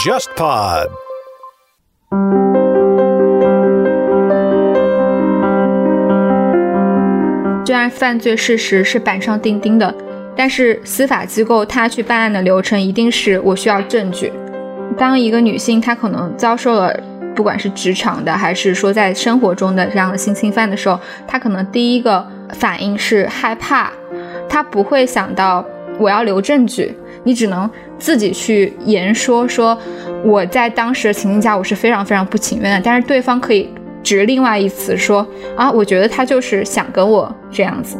JustPod。虽然犯罪事实是板上钉钉的，但是司法机构他去办案的流程一定是我需要证据。当一个女性她可能遭受了不管是职场的还是说在生活中的这样的性侵犯的时候，她可能第一个反应是害怕，她不会想到我要留证据。你只能自己去言说，说我在当时的情境下我是非常非常不情愿的，但是对方可以指另外一词说啊，我觉得他就是想跟我这样子。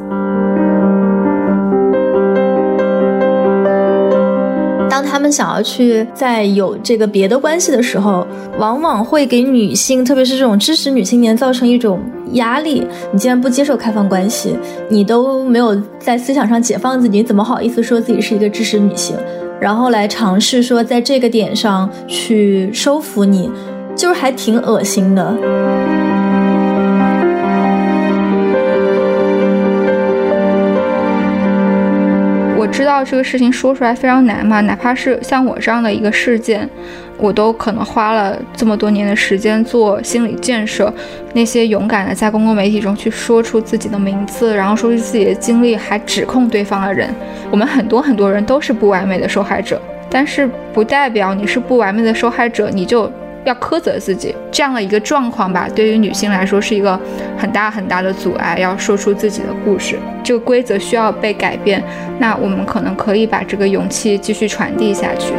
想要去在有这个别的关系的时候，往往会给女性，特别是这种知识女青年造成一种压力。你既然不接受开放关系，你都没有在思想上解放自己，你怎么好意思说自己是一个知识女性？然后来尝试说在这个点上去收服你，就是还挺恶心的。我知道这个事情说出来非常难嘛？哪怕是像我这样的一个事件，我都可能花了这么多年的时间做心理建设。那些勇敢的在公共媒体中去说出自己的名字，然后说出自己的经历，还指控对方的人，我们很多很多人都是不完美的受害者，但是不代表你是不完美的受害者，你就。要苛责自己这样的一个状况吧，对于女性来说是一个很大很大的阻碍。要说出自己的故事，这个规则需要被改变。那我们可能可以把这个勇气继续传递下去。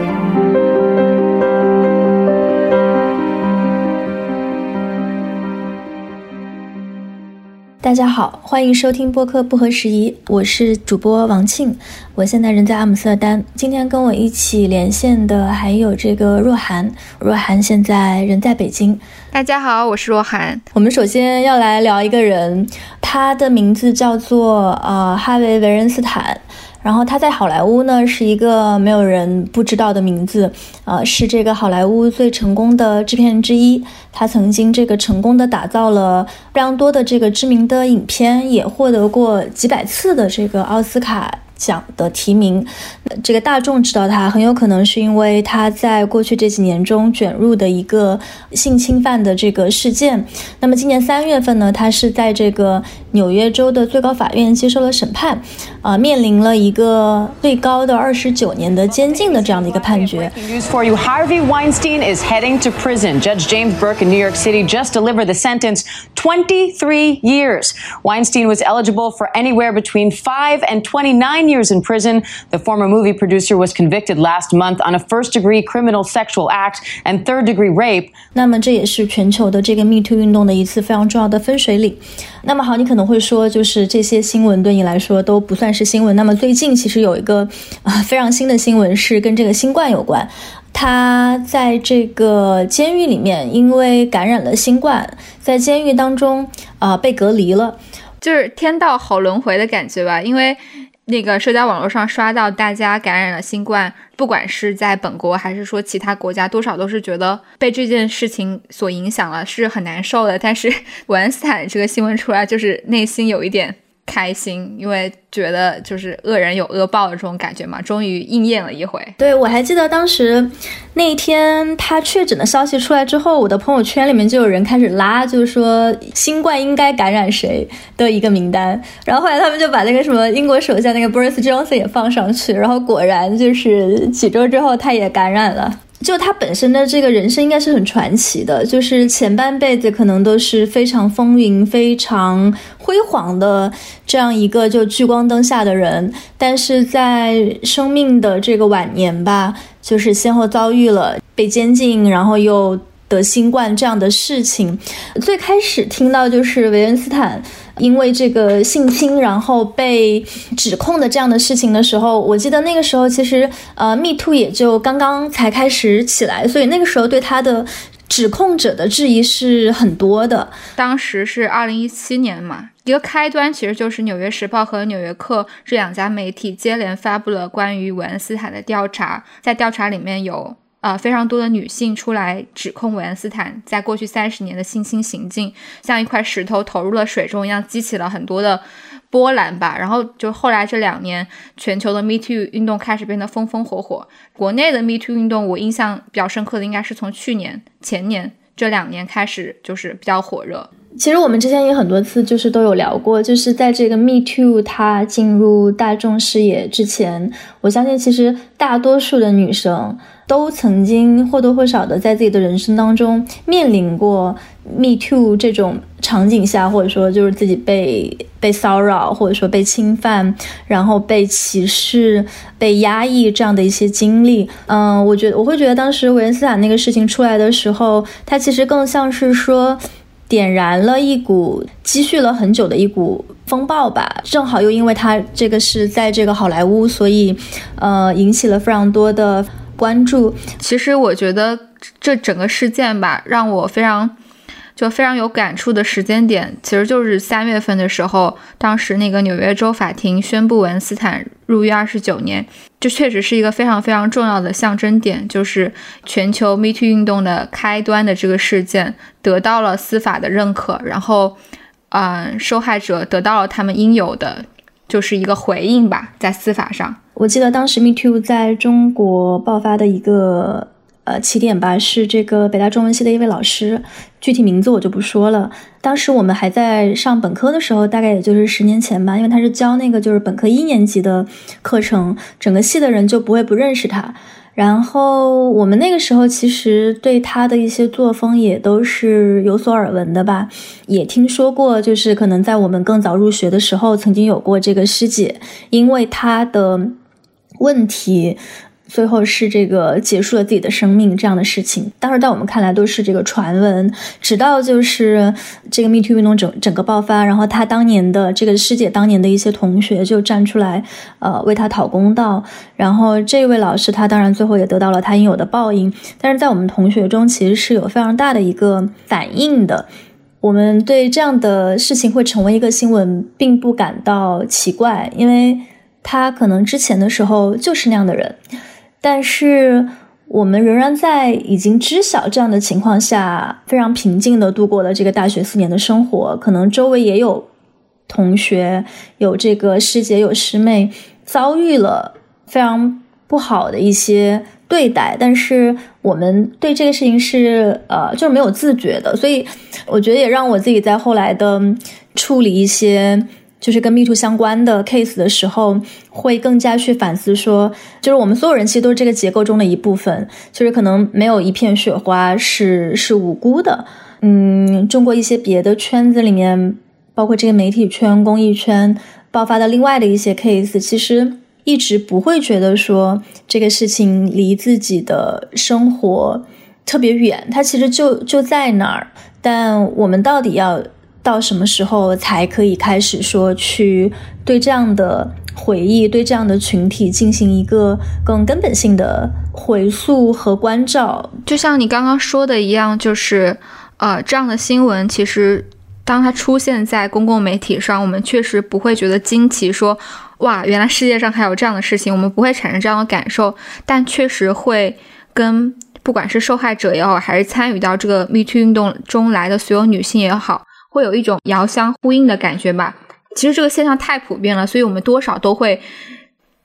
大家好，欢迎收听播客不合时宜，我是主播王庆，我现在人在阿姆斯特丹。今天跟我一起连线的还有这个若涵，若涵现在人在北京。大家好，我是若涵。我们首先要来聊一个人，他的名字叫做呃哈维·维恩斯坦。然后他在好莱坞呢是一个没有人不知道的名字，呃，是这个好莱坞最成功的制片人之一。他曾经这个成功的打造了非常多的这个知名的影片，也获得过几百次的这个奥斯卡。奖的提名，这个大众知道他，很有可能是因为他在过去这几年中卷入的一个性侵犯的这个事件。那么今年三月份呢，他是在这个纽约州的最高法院接受了审判，啊，面临了一个最高的二十九年的监禁的这样的一个判决。News for you: Harvey Weinstein is heading to prison. Judge James Burke in New York City just delivered the sentence: twenty-three years. Weinstein was eligible for anywhere between five and twenty-nine. years in prison. The former movie producer was convicted last month on a first degree criminal sexual act and third degree rape. 那么这也是全球的这个 Me Too 运动的一次非常重要的分水岭。 那么好，你可能会说，就是这些新闻对你来说都不算是新闻。那么最近其实有一个啊非常新的新闻是跟这个新冠有关。他在这个监狱里面，因为感染了新冠，在监狱当中啊被隔离了，就是天道好轮回的感觉吧，因为。那个社交网络上刷到大家感染了新冠，不管是在本国还是说其他国家，多少都是觉得被这件事情所影响了，是很难受的。但是韦恩斯坦这个新闻出来，就是内心有一点。开心，因为觉得就是恶人有恶报的这种感觉嘛，终于应验了一回。对我还记得当时那一天他确诊的消息出来之后，我的朋友圈里面就有人开始拉，就是说新冠应该感染谁的一个名单。然后后来他们就把那个什么英国首相那个 Boris Johnson 也放上去，然后果然就是几周之后他也感染了。就他本身的这个人生应该是很传奇的，就是前半辈子可能都是非常风云、非常辉煌的这样一个就聚光灯下的人，但是在生命的这个晚年吧，就是先后遭遇了被监禁，然后又。得新冠这样的事情，最开始听到就是维恩斯坦因为这个性侵然后被指控的这样的事情的时候，我记得那个时候其实呃，Me Too 也就刚刚才开始起来，所以那个时候对他的指控者的质疑是很多的。当时是二零一七年嘛，一个开端其实就是《纽约时报》和《纽约客》这两家媒体接连发布了关于韦恩斯坦的调查，在调查里面有。呃，非常多的女性出来指控韦恩斯坦在过去三十年的性侵行径，像一块石头投入了水中一样，激起了很多的波澜吧。然后就后来这两年，全球的 Me Too 运动开始变得风风火火。国内的 Me Too 运动，我印象比较深刻的应该是从去年、前年这两年开始，就是比较火热。其实我们之前也很多次就是都有聊过，就是在这个 Me Too 它进入大众视野之前，我相信其实大多数的女生都曾经或多或少的在自己的人生当中面临过 Me Too 这种场景下，或者说就是自己被被骚扰，或者说被侵犯，然后被歧视、被压抑这样的一些经历。嗯，我觉得我会觉得当时韦恩斯坦那个事情出来的时候，它其实更像是说。点燃了一股积蓄了很久的一股风暴吧，正好又因为他这个是在这个好莱坞，所以，呃，引起了非常多的关注。其实我觉得这整个事件吧，让我非常。就非常有感触的时间点，其实就是三月份的时候，当时那个纽约州法庭宣布文斯坦入狱二十九年，这确实是一个非常非常重要的象征点，就是全球 Me Too 运动的开端的这个事件得到了司法的认可，然后，嗯，受害者得到了他们应有的，就是一个回应吧，在司法上。我记得当时 Me Too 在中国爆发的一个。呃，起点吧是这个北大中文系的一位老师，具体名字我就不说了。当时我们还在上本科的时候，大概也就是十年前吧，因为他是教那个就是本科一年级的课程，整个系的人就不会不认识他。然后我们那个时候其实对他的一些作风也都是有所耳闻的吧，也听说过，就是可能在我们更早入学的时候，曾经有过这个师姐，因为他的问题。最后是这个结束了自己的生命这样的事情，当时在我们看来都是这个传闻。直到就是这个 Me Too 运动整整个爆发，然后他当年的这个师姐当年的一些同学就站出来，呃，为他讨公道。然后这位老师他当然最后也得到了他应有的报应。但是在我们同学中其实是有非常大的一个反应的。我们对这样的事情会成为一个新闻，并不感到奇怪，因为他可能之前的时候就是那样的人。但是我们仍然在已经知晓这样的情况下，非常平静的度过了这个大学四年的生活。可能周围也有同学、有这个师姐、有师妹遭遇了非常不好的一些对待，但是我们对这个事情是呃就是没有自觉的，所以我觉得也让我自己在后来的处理一些。就是跟 Me Too 相关的 case 的时候，会更加去反思，说就是我们所有人其实都是这个结构中的一部分，就是可能没有一片雪花是是无辜的。嗯，中国一些别的圈子里面，包括这个媒体圈、公益圈爆发的另外的一些 case，其实一直不会觉得说这个事情离自己的生活特别远，它其实就就在那儿。但我们到底要？到什么时候才可以开始说去对这样的回忆、对这样的群体进行一个更根本性的回溯和关照？就像你刚刚说的一样，就是呃，这样的新闻其实当它出现在公共媒体上，我们确实不会觉得惊奇，说哇，原来世界上还有这样的事情，我们不会产生这样的感受，但确实会跟不管是受害者也好，还是参与到这个 Me Too 运动中来的所有女性也好。会有一种遥相呼应的感觉吧。其实这个现象太普遍了，所以我们多少都会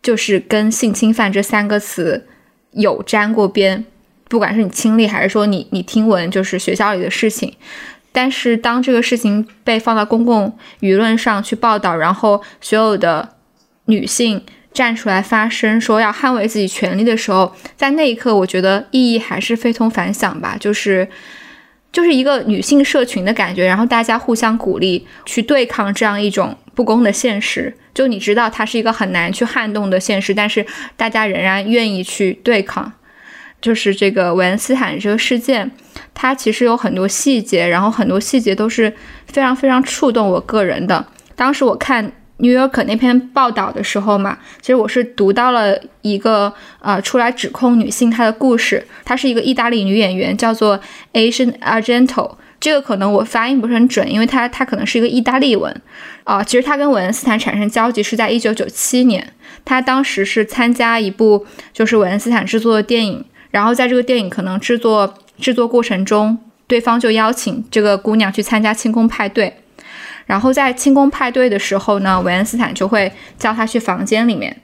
就是跟性侵犯这三个词有沾过边，不管是你亲历还是说你你听闻，就是学校里的事情。但是当这个事情被放到公共舆论上去报道，然后所有的女性站出来发声，说要捍卫自己权利的时候，在那一刻，我觉得意义还是非同凡响吧，就是。就是一个女性社群的感觉，然后大家互相鼓励去对抗这样一种不公的现实。就你知道它是一个很难去撼动的现实，但是大家仍然愿意去对抗。就是这个韦恩斯坦这个事件，它其实有很多细节，然后很多细节都是非常非常触动我个人的。当时我看。New York 那篇报道的时候嘛，其实我是读到了一个呃出来指控女性她的故事。她是一个意大利女演员，叫做 Asian Argento。这个可能我发音不是很准，因为她她可能是一个意大利文啊。其实她跟韦恩斯坦产生交集是在一九九七年，她当时是参加一部就是韦恩斯坦制作的电影，然后在这个电影可能制作制作过程中，对方就邀请这个姑娘去参加庆功派对。然后在庆功派对的时候呢，韦恩斯坦就会叫他去房间里面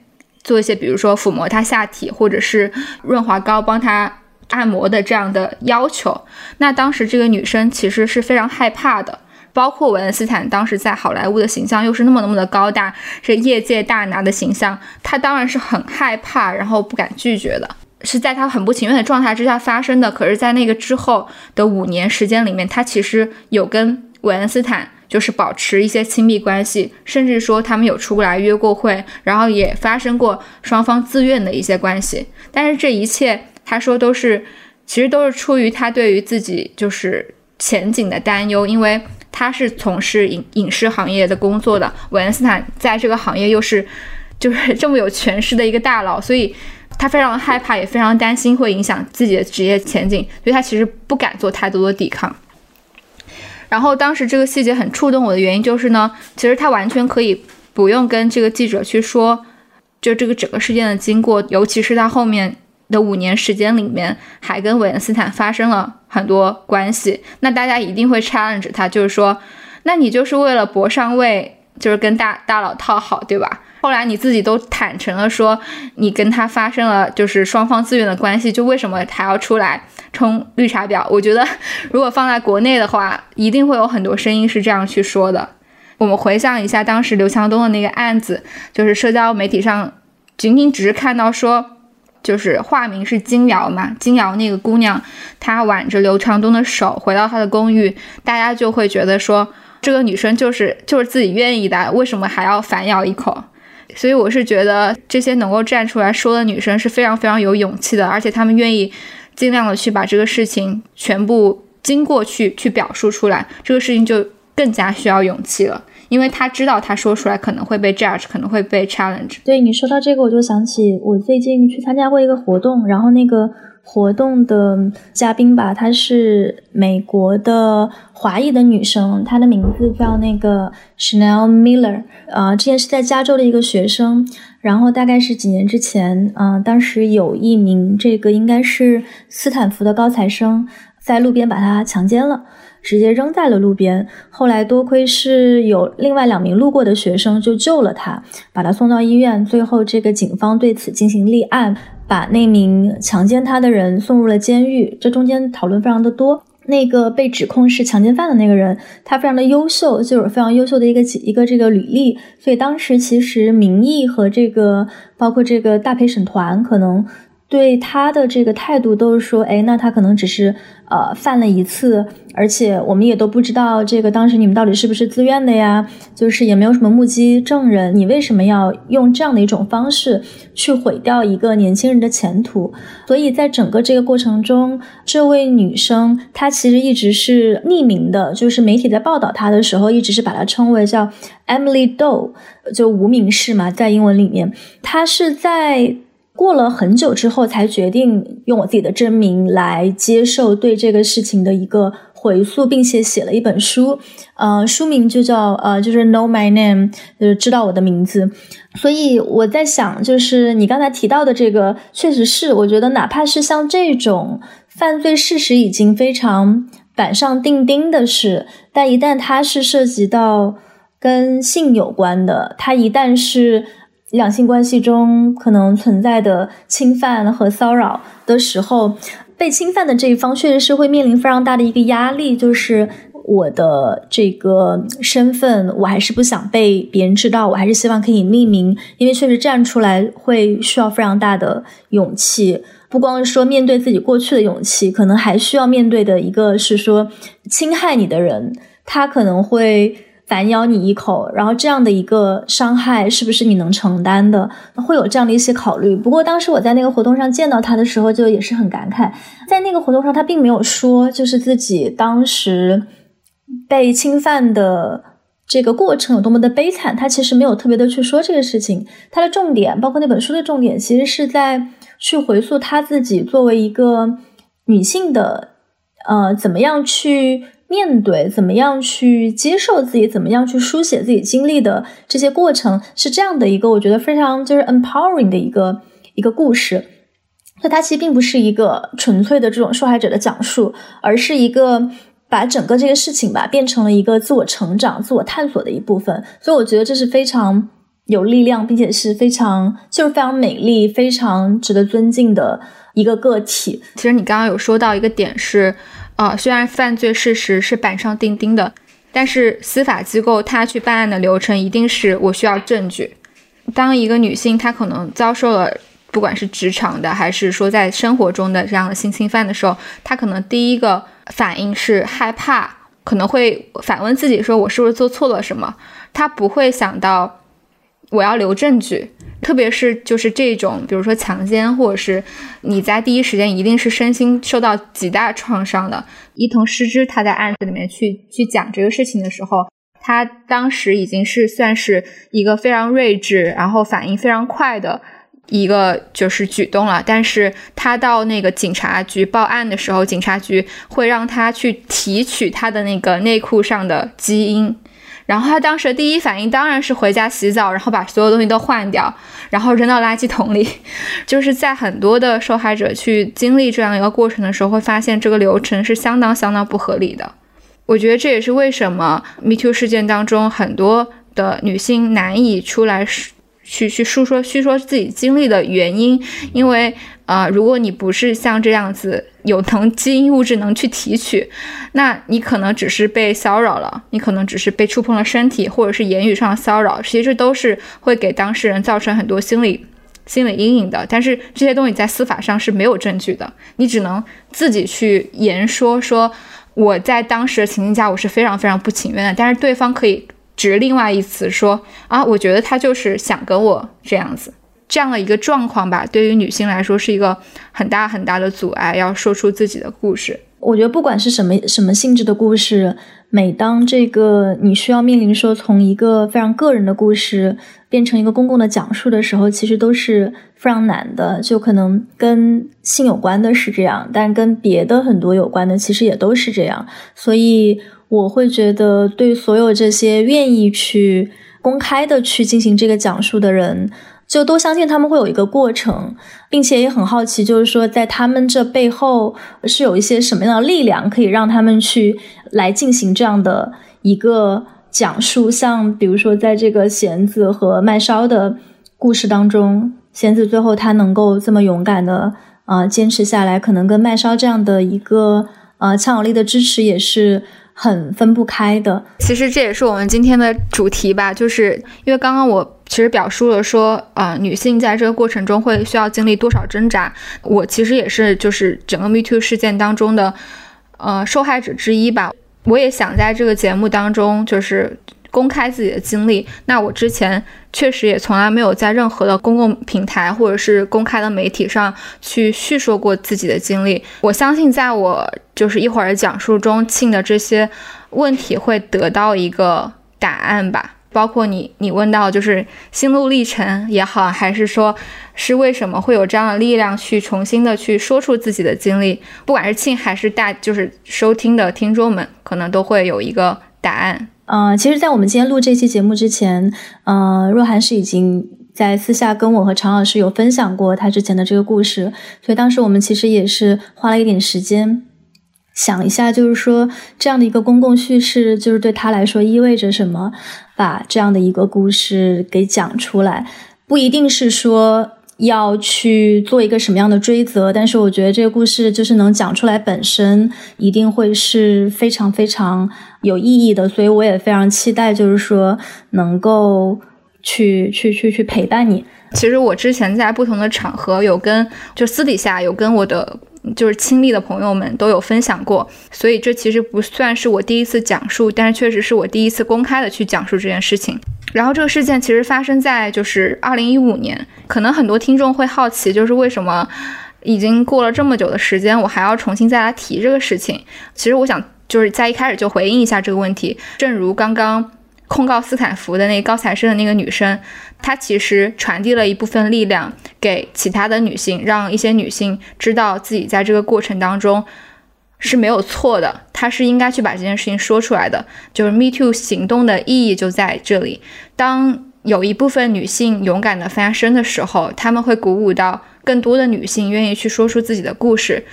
做一些，比如说抚摸他下体，或者是润滑膏帮他按摩的这样的要求。那当时这个女生其实是非常害怕的，包括韦恩斯坦当时在好莱坞的形象又是那么那么的高大，是业界大拿的形象，他当然是很害怕，然后不敢拒绝的。是在他很不情愿的状态之下发生的。可是，在那个之后的五年时间里面，他其实有跟韦恩斯坦就是保持一些亲密关系，甚至说他们有出来约过会，然后也发生过双方自愿的一些关系。但是这一切，他说都是其实都是出于他对于自己就是前景的担忧，因为他是从事影影视行业的工作的，韦恩斯坦在这个行业又是就是 这么有权势的一个大佬，所以。他非常害怕，也非常担心会影响自己的职业前景，所以他其实不敢做太多的抵抗。然后当时这个细节很触动我的原因就是呢，其实他完全可以不用跟这个记者去说，就这个整个事件的经过，尤其是他后面的五年时间里面还跟韦恩斯坦发生了很多关系，那大家一定会 challenge 他，就是说，那你就是为了博上位，就是跟大大佬套好，对吧？后来你自己都坦诚了，说你跟他发生了就是双方自愿的关系，就为什么还要出来冲绿茶婊？我觉得 如果放在国内的话，一定会有很多声音是这样去说的。我们回想一下当时刘强东的那个案子，就是社交媒体上仅仅只是看到说，就是化名是金瑶嘛，金瑶那个姑娘，她挽着刘强东的手回到他的公寓，大家就会觉得说这个女生就是就是自己愿意的，为什么还要反咬一口？所以我是觉得这些能够站出来说的女生是非常非常有勇气的，而且她们愿意尽量的去把这个事情全部经过去去表述出来，这个事情就更加需要勇气了，因为她知道她说出来可能会被 judge，可能会被 challenge。对你说到这个，我就想起我最近去参加过一个活动，然后那个。活动的嘉宾吧，她是美国的华裔的女生，她的名字叫那个 Chanel Miller，呃，之前是在加州的一个学生，然后大概是几年之前，嗯，当时有一名这个应该是斯坦福的高材生在路边把她强奸了，直接扔在了路边，后来多亏是有另外两名路过的学生就救了她，把她送到医院，最后这个警方对此进行立案。把那名强奸他的人送入了监狱，这中间讨论非常的多。那个被指控是强奸犯的那个人，他非常的优秀，就有非常优秀的一个一个这个履历，所以当时其实民意和这个包括这个大陪审团可能。对他的这个态度都是说，哎，那他可能只是呃犯了一次，而且我们也都不知道这个当时你们到底是不是自愿的呀，就是也没有什么目击证人，你为什么要用这样的一种方式去毁掉一个年轻人的前途？所以在整个这个过程中，这位女生她其实一直是匿名的，就是媒体在报道她的时候，一直是把她称为叫 Emily Doe，就无名氏嘛，在英文里面，她是在。过了很久之后，才决定用我自己的真名来接受对这个事情的一个回溯，并且写了一本书，呃，书名就叫呃，就是 Know My Name，就是知道我的名字。所以我在想，就是你刚才提到的这个，确实是我觉得，哪怕是像这种犯罪事实已经非常板上钉钉的事，但一旦它是涉及到跟性有关的，它一旦是。两性关系中可能存在的侵犯和骚扰的时候，被侵犯的这一方确实是会面临非常大的一个压力，就是我的这个身份，我还是不想被别人知道，我还是希望可以匿名，因为确实站出来会需要非常大的勇气，不光是说面对自己过去的勇气，可能还需要面对的一个是说侵害你的人，他可能会。反咬你一口，然后这样的一个伤害是不是你能承担的？会有这样的一些考虑。不过当时我在那个活动上见到他的时候，就也是很感慨。在那个活动上，他并没有说就是自己当时被侵犯的这个过程有多么的悲惨，他其实没有特别的去说这个事情。他的重点，包括那本书的重点，其实是在去回溯他自己作为一个女性的，呃，怎么样去。面对怎么样去接受自己，怎么样去书写自己经历的这些过程，是这样的一个我觉得非常就是 empowering 的一个一个故事。那它其实并不是一个纯粹的这种受害者的讲述，而是一个把整个这个事情吧变成了一个自我成长、自我探索的一部分，所以我觉得这是非常有力量，并且是非常就是非常美丽、非常值得尊敬的一个个体。其实你刚刚有说到一个点是，啊，虽然犯罪事实是板上钉钉的，但是司法机构他去办案的流程一定是我需要证据。当一个女性她可能遭受了。不管是职场的，还是说在生活中的这样的性侵犯的时候，她可能第一个反应是害怕，可能会反问自己说：“我是不是做错了什么？”他不会想到我要留证据，特别是就是这种，比如说强奸，或者是你在第一时间一定是身心受到极大创伤的。伊藤诗织他在案子里面去去讲这个事情的时候，他当时已经是算是一个非常睿智，然后反应非常快的。一个就是举动了，但是他到那个警察局报案的时候，警察局会让他去提取他的那个内裤上的基因，然后他当时的第一反应当然是回家洗澡，然后把所有东西都换掉，然后扔到垃圾桶里。就是在很多的受害者去经历这样一个过程的时候，会发现这个流程是相当相当不合理的。我觉得这也是为什么 Me Too 事件当中很多的女性难以出来去去述说叙说自己经历的原因，因为啊，如果你不是像这样子有能基因物质能去提取，那你可能只是被骚扰了，你可能只是被触碰了身体，或者是言语上的骚扰，其实都是会给当事人造成很多心理心理阴影的。但是这些东西在司法上是没有证据的，你只能自己去言说，说我在当时的情境下我是非常非常不情愿的，但是对方可以。指另外一词说啊，我觉得他就是想跟我这样子，这样的一个状况吧，对于女性来说是一个很大很大的阻碍，要说出自己的故事。我觉得不管是什么什么性质的故事，每当这个你需要面临说从一个非常个人的故事变成一个公共的讲述的时候，其实都是非常难的。就可能跟性有关的是这样，但跟别的很多有关的其实也都是这样，所以。我会觉得，对所有这些愿意去公开的去进行这个讲述的人，就都相信他们会有一个过程，并且也很好奇，就是说在他们这背后是有一些什么样的力量，可以让他们去来进行这样的一个讲述。像比如说，在这个弦子和麦烧的故事当中，弦子最后他能够这么勇敢的啊坚持下来，可能跟麦烧这样的一个呃强有力的支持也是。很分不开的，其实这也是我们今天的主题吧，就是因为刚刚我其实表述了说，啊，女性在这个过程中会需要经历多少挣扎，我其实也是就是整个 Me Too 事件当中的，呃，受害者之一吧，我也想在这个节目当中就是。公开自己的经历，那我之前确实也从来没有在任何的公共平台或者是公开的媒体上去叙说过自己的经历。我相信，在我就是一会儿讲述中，庆的这些问题会得到一个答案吧。包括你，你问到就是心路历程也好，还是说是为什么会有这样的力量去重新的去说出自己的经历，不管是庆还是大，就是收听的听众们，可能都会有一个答案。嗯，其实，在我们今天录这期节目之前，嗯，若涵是已经在私下跟我和常老师有分享过他之前的这个故事，所以当时我们其实也是花了一点时间想一下，就是说这样的一个公共叙事，就是对他来说意味着什么，把这样的一个故事给讲出来，不一定是说。要去做一个什么样的追责？但是我觉得这个故事就是能讲出来，本身一定会是非常非常有意义的。所以我也非常期待，就是说能够去去去去陪伴你。其实我之前在不同的场合有跟，就私底下有跟我的。就是亲历的朋友们都有分享过，所以这其实不算是我第一次讲述，但是确实是我第一次公开的去讲述这件事情。然后这个事件其实发生在就是二零一五年，可能很多听众会好奇，就是为什么已经过了这么久的时间，我还要重新再来提这个事情？其实我想就是在一开始就回应一下这个问题，正如刚刚。控告斯坦福的那高材生的那个女生，她其实传递了一部分力量给其他的女性，让一些女性知道自己在这个过程当中是没有错的，她是应该去把这件事情说出来的。就是 Me Too 行动的意义就在这里。当有一部分女性勇敢的发声的时候，他们会鼓舞到更多的女性愿意去说出自己的故事。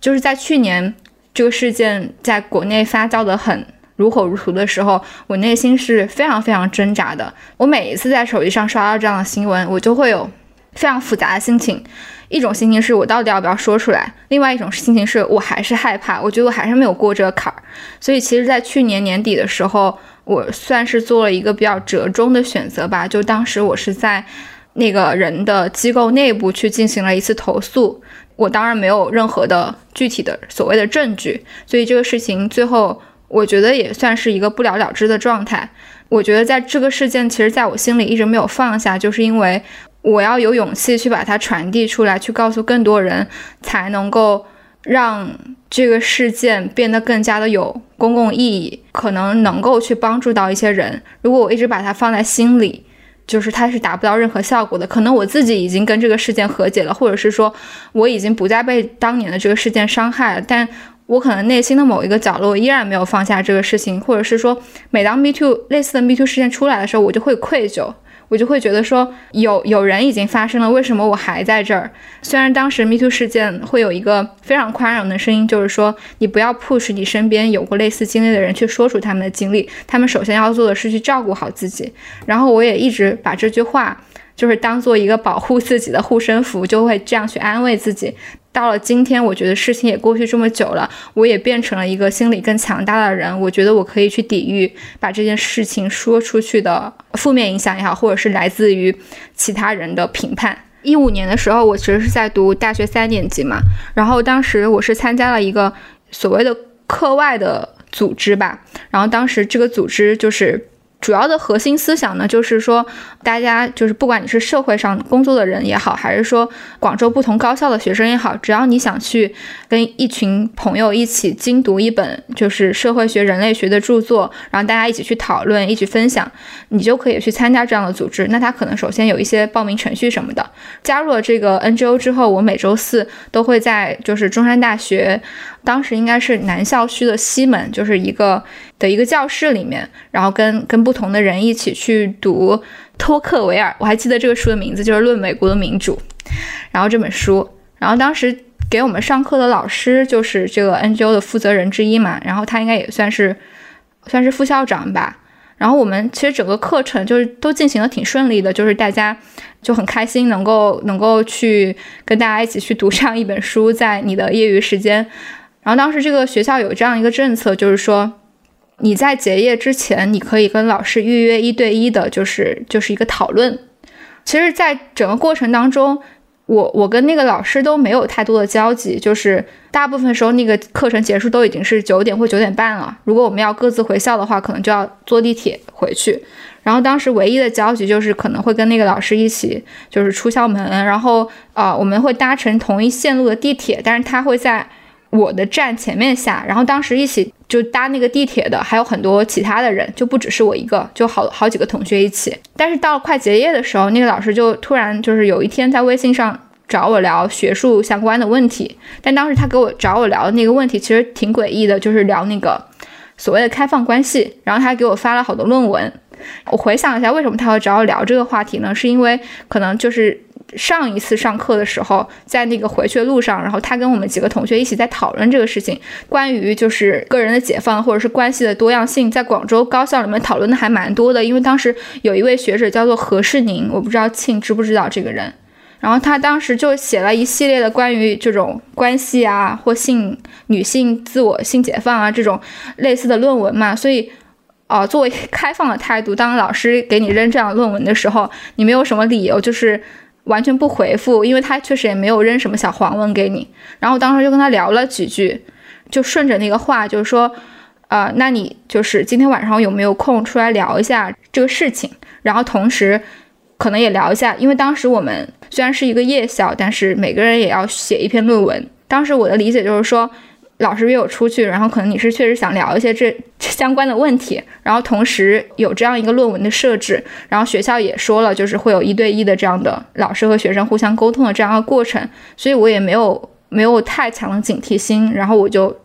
就是在去年。这个事件在国内发酵的很如火如荼的时候，我内心是非常非常挣扎的。我每一次在手机上刷到这样的新闻，我就会有非常复杂的心情。一种心情是我到底要不要说出来，另外一种心情是我还是害怕，我觉得我还是没有过这个坎儿。所以，其实，在去年年底的时候，我算是做了一个比较折中的选择吧。就当时我是在那个人的机构内部去进行了一次投诉，我当然没有任何的具体的所谓的证据，所以这个事情最后我觉得也算是一个不了了之的状态。我觉得在这个事件，其实在我心里一直没有放下，就是因为。我要有勇气去把它传递出来，去告诉更多人，才能够让这个事件变得更加的有公共意义，可能能够去帮助到一些人。如果我一直把它放在心里，就是它是达不到任何效果的。可能我自己已经跟这个事件和解了，或者是说我已经不再被当年的这个事件伤害了，但我可能内心的某一个角落依然没有放下这个事情，或者是说，每当 Me Too 类似的 Me Too 事件出来的时候，我就会愧疚。我就会觉得说，有有人已经发生了，为什么我还在这儿？虽然当时 Me Too 事件会有一个非常宽容的声音，就是说你不要 push 你身边有过类似经历的人去说出他们的经历，他们首先要做的是去照顾好自己。然后我也一直把这句话就是当做一个保护自己的护身符，就会这样去安慰自己。到了今天，我觉得事情也过去这么久了，我也变成了一个心理更强大的人。我觉得我可以去抵御把这件事情说出去的负面影响也好，或者是来自于其他人的评判。一五年的时候，我其实是在读大学三年级嘛，然后当时我是参加了一个所谓的课外的组织吧，然后当时这个组织就是。主要的核心思想呢，就是说，大家就是不管你是社会上工作的人也好，还是说广州不同高校的学生也好，只要你想去跟一群朋友一起精读一本就是社会学、人类学的著作，然后大家一起去讨论、一起分享，你就可以去参加这样的组织。那他可能首先有一些报名程序什么的。加入了这个 NGO 之后，我每周四都会在就是中山大学。当时应该是南校区的西门，就是一个的一个教室里面，然后跟跟不同的人一起去读托克维尔，我还记得这个书的名字就是《论美国的民主》，然后这本书，然后当时给我们上课的老师就是这个 NGO 的负责人之一嘛，然后他应该也算是算是副校长吧，然后我们其实整个课程就是都进行的挺顺利的，就是大家就很开心能够能够去跟大家一起去读这样一本书，在你的业余时间。然后当时这个学校有这样一个政策，就是说你在结业之前，你可以跟老师预约一对一的，就是就是一个讨论。其实，在整个过程当中，我我跟那个老师都没有太多的交集，就是大部分时候那个课程结束都已经是九点或九点半了。如果我们要各自回校的话，可能就要坐地铁回去。然后当时唯一的交集就是可能会跟那个老师一起就是出校门，然后啊我们会搭乘同一线路的地铁，但是他会在。我的站前面下，然后当时一起就搭那个地铁的还有很多其他的人，就不只是我一个，就好好几个同学一起。但是到了快结业的时候，那个老师就突然就是有一天在微信上找我聊学术相关的问题，但当时他给我找我聊的那个问题其实挺诡异的，就是聊那个所谓的开放关系，然后他给我发了好多论文。我回想一下，为什么他会找我聊这个话题呢？是因为可能就是。上一次上课的时候，在那个回去的路上，然后他跟我们几个同学一起在讨论这个事情，关于就是个人的解放或者是关系的多样性，在广州高校里面讨论的还蛮多的。因为当时有一位学者叫做何世宁，我不知道庆知不知道这个人，然后他当时就写了一系列的关于这种关系啊或性女性自我性解放啊这种类似的论文嘛，所以，呃，作为开放的态度，当老师给你扔这样论文的时候，你没有什么理由就是。完全不回复，因为他确实也没有扔什么小黄文给你。然后当时就跟他聊了几句，就顺着那个话，就是说，呃，那你就是今天晚上有没有空出来聊一下这个事情？然后同时可能也聊一下，因为当时我们虽然是一个夜校，但是每个人也要写一篇论文。当时我的理解就是说。老师约我出去，然后可能你是确实想聊一些这 相关的问题，然后同时有这样一个论文的设置，然后学校也说了，就是会有一对一的这样的老师和学生互相沟通的这样一个过程，所以我也没有没有太强的警惕心，然后我就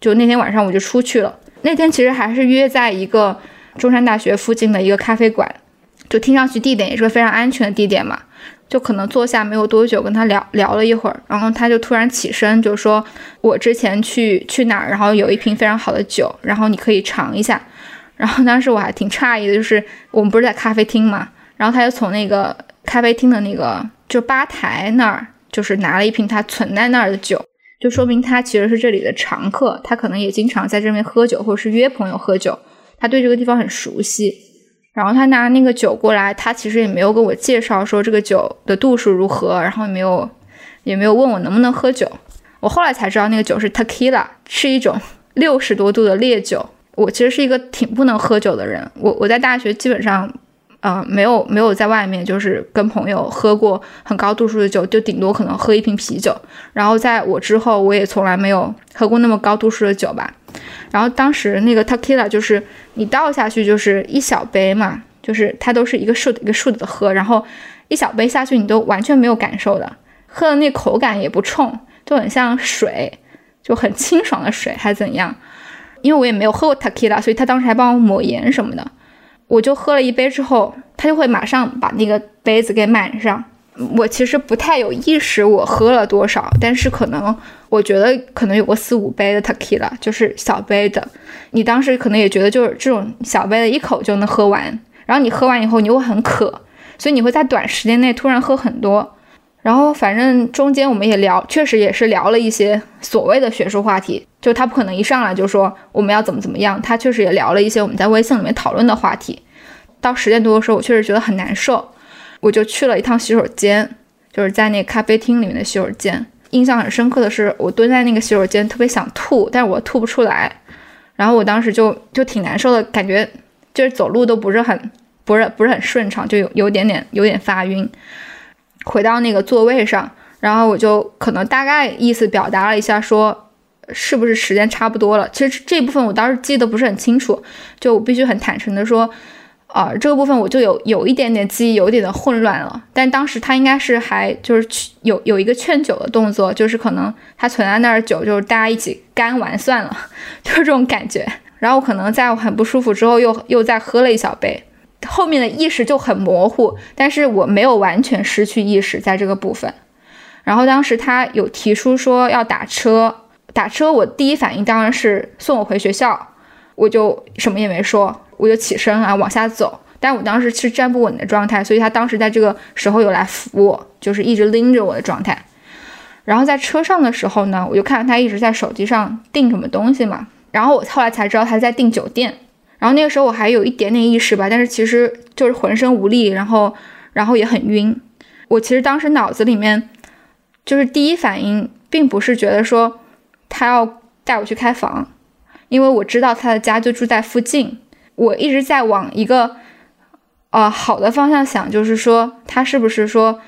就那天晚上我就出去了。那天其实还是约在一个中山大学附近的一个咖啡馆，就听上去地点也是个非常安全的地点嘛。就可能坐下没有多久，跟他聊聊了一会儿，然后他就突然起身，就说我之前去去哪儿，然后有一瓶非常好的酒，然后你可以尝一下。然后当时我还挺诧异的，就是我们不是在咖啡厅嘛，然后他就从那个咖啡厅的那个就吧台那儿，就是拿了一瓶他存在那儿的酒，就说明他其实是这里的常客，他可能也经常在这边喝酒，或者是约朋友喝酒，他对这个地方很熟悉。然后他拿那个酒过来，他其实也没有跟我介绍说这个酒的度数如何，然后也没有也没有问我能不能喝酒。我后来才知道那个酒是 tequila，是一种六十多度的烈酒。我其实是一个挺不能喝酒的人，我我在大学基本上，呃，没有没有在外面就是跟朋友喝过很高度数的酒，就顶多可能喝一瓶啤酒。然后在我之后，我也从来没有喝过那么高度数的酒吧。然后当时那个 tequila 就是你倒下去就是一小杯嘛，就是它都是一个数的一个数的喝，然后一小杯下去你都完全没有感受的，喝的那口感也不冲，就很像水，就很清爽的水还怎样。因为我也没有喝过 tequila，所以他当时还帮我抹盐什么的。我就喝了一杯之后，他就会马上把那个杯子给满上。我其实不太有意识我喝了多少，但是可能我觉得可能有个四五杯的 tequila，就是小杯的。你当时可能也觉得就是这种小杯的一口就能喝完，然后你喝完以后你会很渴，所以你会在短时间内突然喝很多。然后反正中间我们也聊，确实也是聊了一些所谓的学术话题。就他不可能一上来就说我们要怎么怎么样，他确实也聊了一些我们在微信里面讨论的话题。到十点多的时候，我确实觉得很难受，我就去了一趟洗手间，就是在那咖啡厅里面的洗手间。印象很深刻的是，我蹲在那个洗手间特别想吐，但是我吐不出来。然后我当时就就挺难受的，感觉就是走路都不是很不是不是很顺畅，就有有点点有点发晕。回到那个座位上，然后我就可能大概意思表达了一下，说是不是时间差不多了。其实这部分我当时记得不是很清楚，就我必须很坦诚的说，啊，这个部分我就有有一点点记忆有一点的混乱了。但当时他应该是还就是有有一个劝酒的动作，就是可能他存在那儿酒，就是大家一起干完算了，就是这种感觉。然后可能在我很不舒服之后，又又再喝了一小杯。后面的意识就很模糊，但是我没有完全失去意识在这个部分。然后当时他有提出说要打车，打车我第一反应当然是送我回学校，我就什么也没说，我就起身啊往下走。但我当时是站不稳的状态，所以他当时在这个时候有来扶我，就是一直拎着我的状态。然后在车上的时候呢，我就看到他一直在手机上订什么东西嘛，然后我后来才知道他在订酒店。然后那个时候我还有一点点意识吧，但是其实就是浑身无力，然后然后也很晕。我其实当时脑子里面就是第一反应，并不是觉得说他要带我去开房，因为我知道他的家就住在附近。我一直在往一个呃好的方向想，就是说他是不是说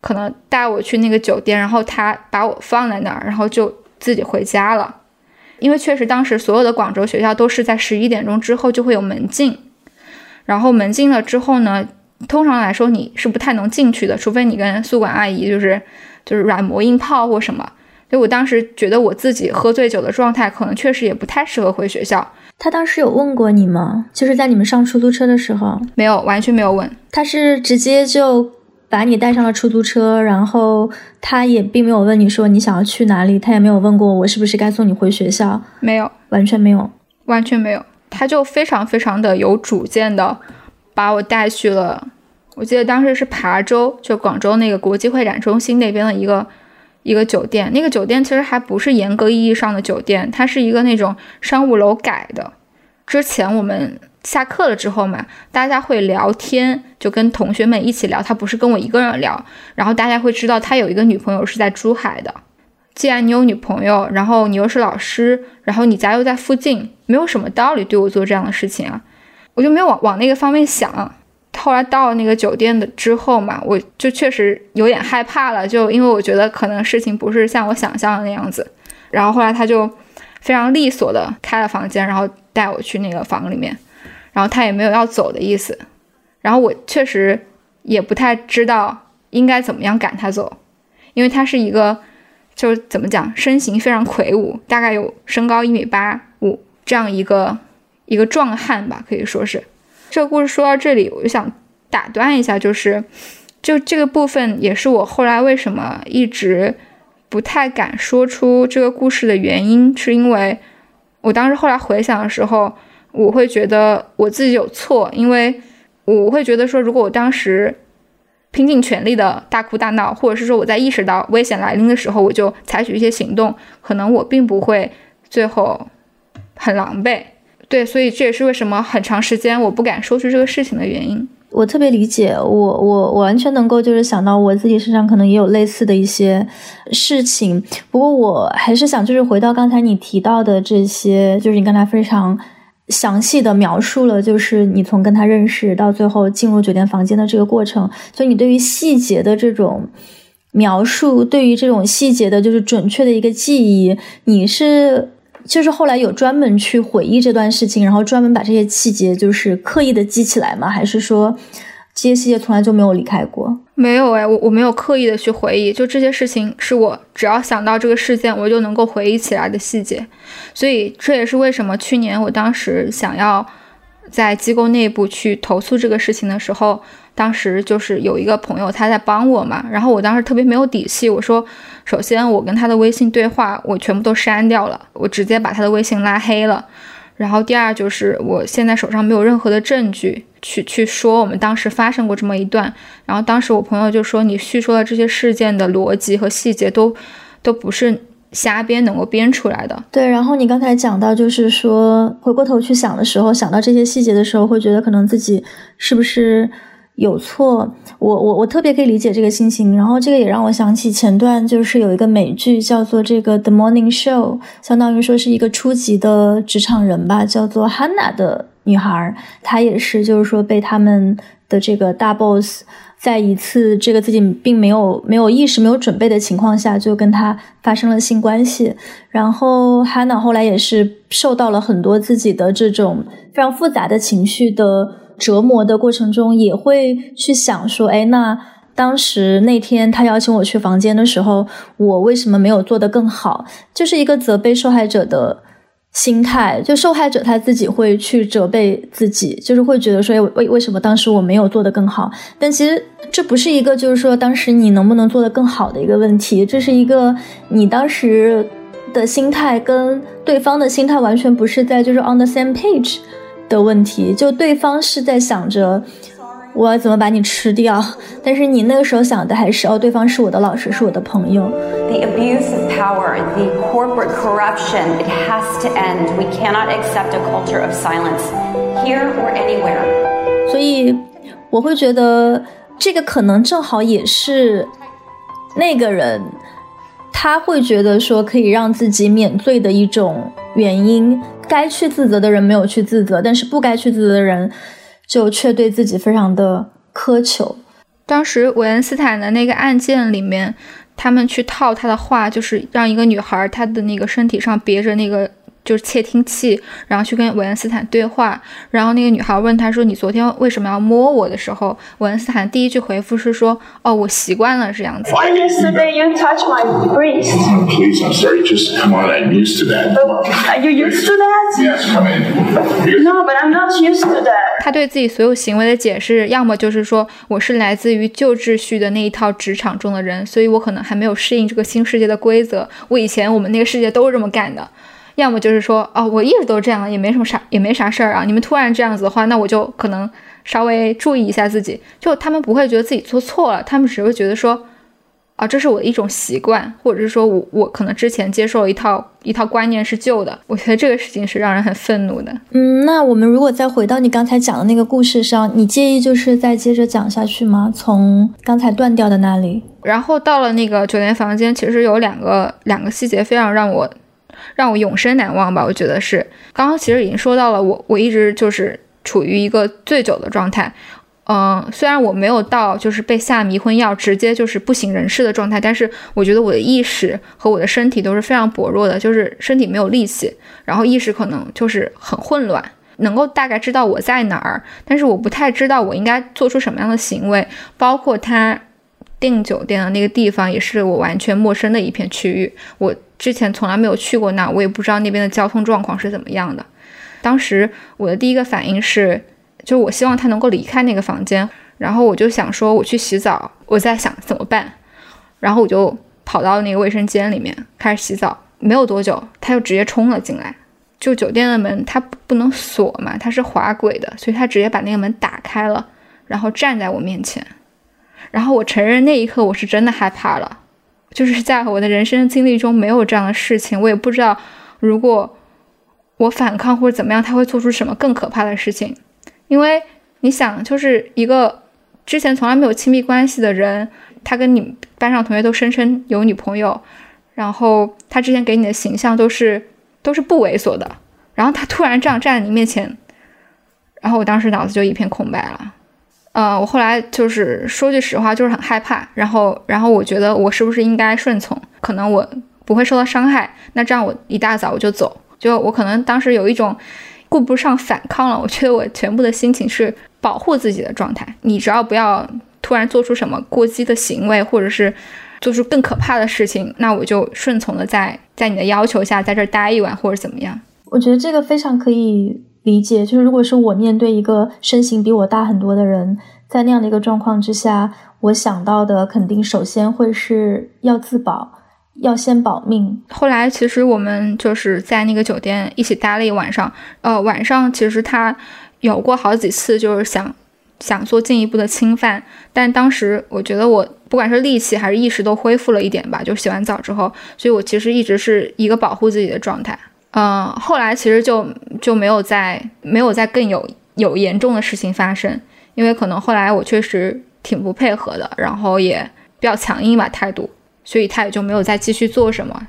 可能带我去那个酒店，然后他把我放在那儿，然后就自己回家了。因为确实，当时所有的广州学校都是在十一点钟之后就会有门禁，然后门禁了之后呢，通常来说你是不太能进去的，除非你跟宿管阿姨就是就是软磨硬泡或什么。所以我当时觉得我自己喝醉酒的状态，可能确实也不太适合回学校。他当时有问过你吗？就是在你们上出租车的时候，没有，完全没有问。他是直接就。把你带上了出租车，然后他也并没有问你说你想要去哪里，他也没有问过我是不是该送你回学校，没有，完全没有，完全没有。他就非常非常的有主见的把我带去了，我记得当时是琶洲，就广州那个国际会展中心那边的一个一个酒店。那个酒店其实还不是严格意义上的酒店，它是一个那种商务楼改的。之前我们。下课了之后嘛，大家会聊天，就跟同学们一起聊。他不是跟我一个人聊，然后大家会知道他有一个女朋友是在珠海的。既然你有女朋友，然后你又是老师，然后你家又在附近，没有什么道理对我做这样的事情啊。我就没有往往那个方面想。后来到了那个酒店的之后嘛，我就确实有点害怕了，就因为我觉得可能事情不是像我想象的那样子。然后后来他就非常利索的开了房间，然后带我去那个房里面。然后他也没有要走的意思，然后我确实也不太知道应该怎么样赶他走，因为他是一个，就是怎么讲，身形非常魁梧，大概有身高一米八五这样一个一个壮汉吧，可以说是。这个故事说到这里，我就想打断一下，就是就这个部分也是我后来为什么一直不太敢说出这个故事的原因，是因为我当时后来回想的时候，我会觉得我自己有错，因为我会觉得说，如果我当时拼尽全力的大哭大闹，或者是说我在意识到危险来临的时候，我就采取一些行动，可能我并不会最后很狼狈。对，所以这也是为什么很长时间我不敢说出这个事情的原因。我特别理解，我我我完全能够就是想到我自己身上可能也有类似的一些事情。不过我还是想就是回到刚才你提到的这些，就是你刚才非常详细的描述了，就是你从跟他认识到最后进入酒店房间的这个过程。所以你对于细节的这种描述，对于这种细节的就是准确的一个记忆，你是。就是后来有专门去回忆这段事情，然后专门把这些细节就是刻意的记起来吗？还是说这些细节从来就没有离开过？没有哎，我我没有刻意的去回忆，就这些事情是我只要想到这个事件，我就能够回忆起来的细节。所以这也是为什么去年我当时想要在机构内部去投诉这个事情的时候。当时就是有一个朋友他在帮我嘛，然后我当时特别没有底气，我说，首先我跟他的微信对话我全部都删掉了，我直接把他的微信拉黑了。然后第二就是我现在手上没有任何的证据去去说我们当时发生过这么一段。然后当时我朋友就说你叙说的这些事件的逻辑和细节都都不是瞎编能够编出来的。对，然后你刚才讲到就是说回过头去想的时候，想到这些细节的时候，会觉得可能自己是不是。有错，我我我特别可以理解这个心情。然后这个也让我想起前段，就是有一个美剧叫做这个《The Morning Show》，相当于说是一个初级的职场人吧，叫做 Hannah 的女孩，她也是就是说被他们的这个大 boss 在一次这个自己并没有没有意识、没有准备的情况下，就跟他发生了性关系。然后 Hanna 后来也是受到了很多自己的这种非常复杂的情绪的。折磨的过程中，也会去想说，哎，那当时那天他邀请我去房间的时候，我为什么没有做得更好？就是一个责备受害者的心态，就受害者他自己会去责备自己，就是会觉得说，为为什么当时我没有做得更好？但其实这不是一个就是说当时你能不能做得更好的一个问题，这是一个你当时的心态跟对方的心态完全不是在就是 on the same page。的问题，就对方是在想着我要怎么把你吃掉，但是你那个时候想的还是哦，对方是我的老师，是我的朋友。The abuse of power, the corporate corruption, it has to end. We cannot accept a culture of silence here or anywhere. 所以我会觉得这个可能正好也是那个人他会觉得说可以让自己免罪的一种原因。该去自责的人没有去自责，但是不该去自责的人，就却对自己非常的苛求。当时韦恩斯坦的那个案件里面，他们去套他的话，就是让一个女孩她的那个身体上别着那个。就是窃听器，然后去跟韦恩斯坦对话。然后那个女孩问他说：“你昨天为什么要摸我的时候？”韦恩斯坦第一句回复是说：“哦，我习惯了这样子。” Why yesterday you touch my breast? Please, I'm sorry. Just come on. I'm used to that. Are you used to that? Yes, come in. No, but I'm not used to that. 他对自己所有行为的解释，要么就是说我是来自于旧秩序的那一套职场中的人，所以我可能还没有适应这个新世界的规则。我以前我们那个世界都是这么干的。要么就是说，哦，我一直都这样，也没什么啥，也没啥事儿啊。你们突然这样子的话，那我就可能稍微注意一下自己。就他们不会觉得自己做错了，他们只会觉得说，啊，这是我的一种习惯，或者是说我我可能之前接受一套一套观念是旧的。我觉得这个事情是让人很愤怒的。嗯，那我们如果再回到你刚才讲的那个故事上，你介意就是再接着讲下去吗？从刚才断掉的那里，然后到了那个酒店房间，其实有两个两个细节非常让我。让我永生难忘吧，我觉得是。刚刚其实已经说到了，我我一直就是处于一个醉酒的状态，嗯，虽然我没有到就是被下迷魂药直接就是不省人事的状态，但是我觉得我的意识和我的身体都是非常薄弱的，就是身体没有力气，然后意识可能就是很混乱，能够大概知道我在哪儿，但是我不太知道我应该做出什么样的行为，包括他订酒店的那个地方也是我完全陌生的一片区域，我。之前从来没有去过那，我也不知道那边的交通状况是怎么样的。当时我的第一个反应是，就我希望他能够离开那个房间。然后我就想说我去洗澡，我在想怎么办，然后我就跑到那个卫生间里面开始洗澡，没有多久他就直接冲了进来。就酒店的门它不能锁嘛，它是滑轨的，所以他直接把那个门打开了，然后站在我面前。然后我承认那一刻我是真的害怕了，就是在我的人生经历中没有这样的事情，我也不知道如果我反抗或者怎么样，他会做出什么更可怕的事情。因为你想，就是一个之前从来没有亲密关系的人，他跟你班上同学都声称有女朋友，然后他之前给你的形象都是。都是不猥琐的，然后他突然这样站在你面前，然后我当时脑子就一片空白了。呃，我后来就是说句实话，就是很害怕。然后，然后我觉得我是不是应该顺从？可能我不会受到伤害。那这样我一大早我就走，就我可能当时有一种顾不上反抗了。我觉得我全部的心情是保护自己的状态。你只要不要突然做出什么过激的行为，或者是。做出更可怕的事情，那我就顺从的在在你的要求下在这儿待一晚或者怎么样。我觉得这个非常可以理解，就是如果是我面对一个身形比我大很多的人，在那样的一个状况之下，我想到的肯定首先会是要自保，要先保命。后来其实我们就是在那个酒店一起待了一晚上，呃，晚上其实他有过好几次就是想。想做进一步的侵犯，但当时我觉得我不管是力气还是意识都恢复了一点吧，就洗完澡之后，所以我其实一直是一个保护自己的状态。嗯，后来其实就就没有再没有再更有有严重的事情发生，因为可能后来我确实挺不配合的，然后也比较强硬吧态度，所以他也就没有再继续做什么。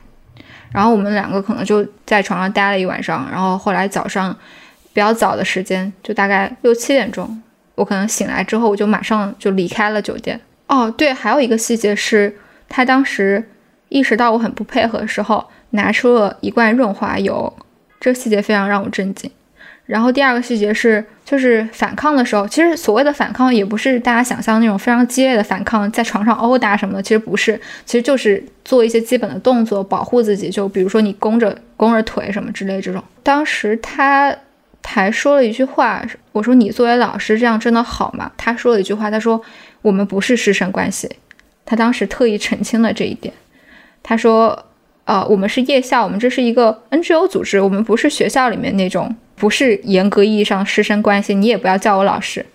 然后我们两个可能就在床上待了一晚上，然后后来早上比较早的时间，就大概六七点钟。我可能醒来之后，我就马上就离开了酒店。哦，对，还有一个细节是，他当时意识到我很不配合的时候，拿出了一罐润滑油，这个细节非常让我震惊。然后第二个细节是，就是反抗的时候，其实所谓的反抗也不是大家想象那种非常激烈的反抗，在床上殴打什么的，其实不是，其实就是做一些基本的动作保护自己，就比如说你弓着弓着腿什么之类这种。当时他。还说了一句话，我说你作为老师这样真的好吗？他说了一句话，他说我们不是师生关系。他当时特意澄清了这一点。他说，呃，我们是夜校，我们这是一个 NGO 组织，我们不是学校里面那种，不是严格意义上师生关系。你也不要叫我老师。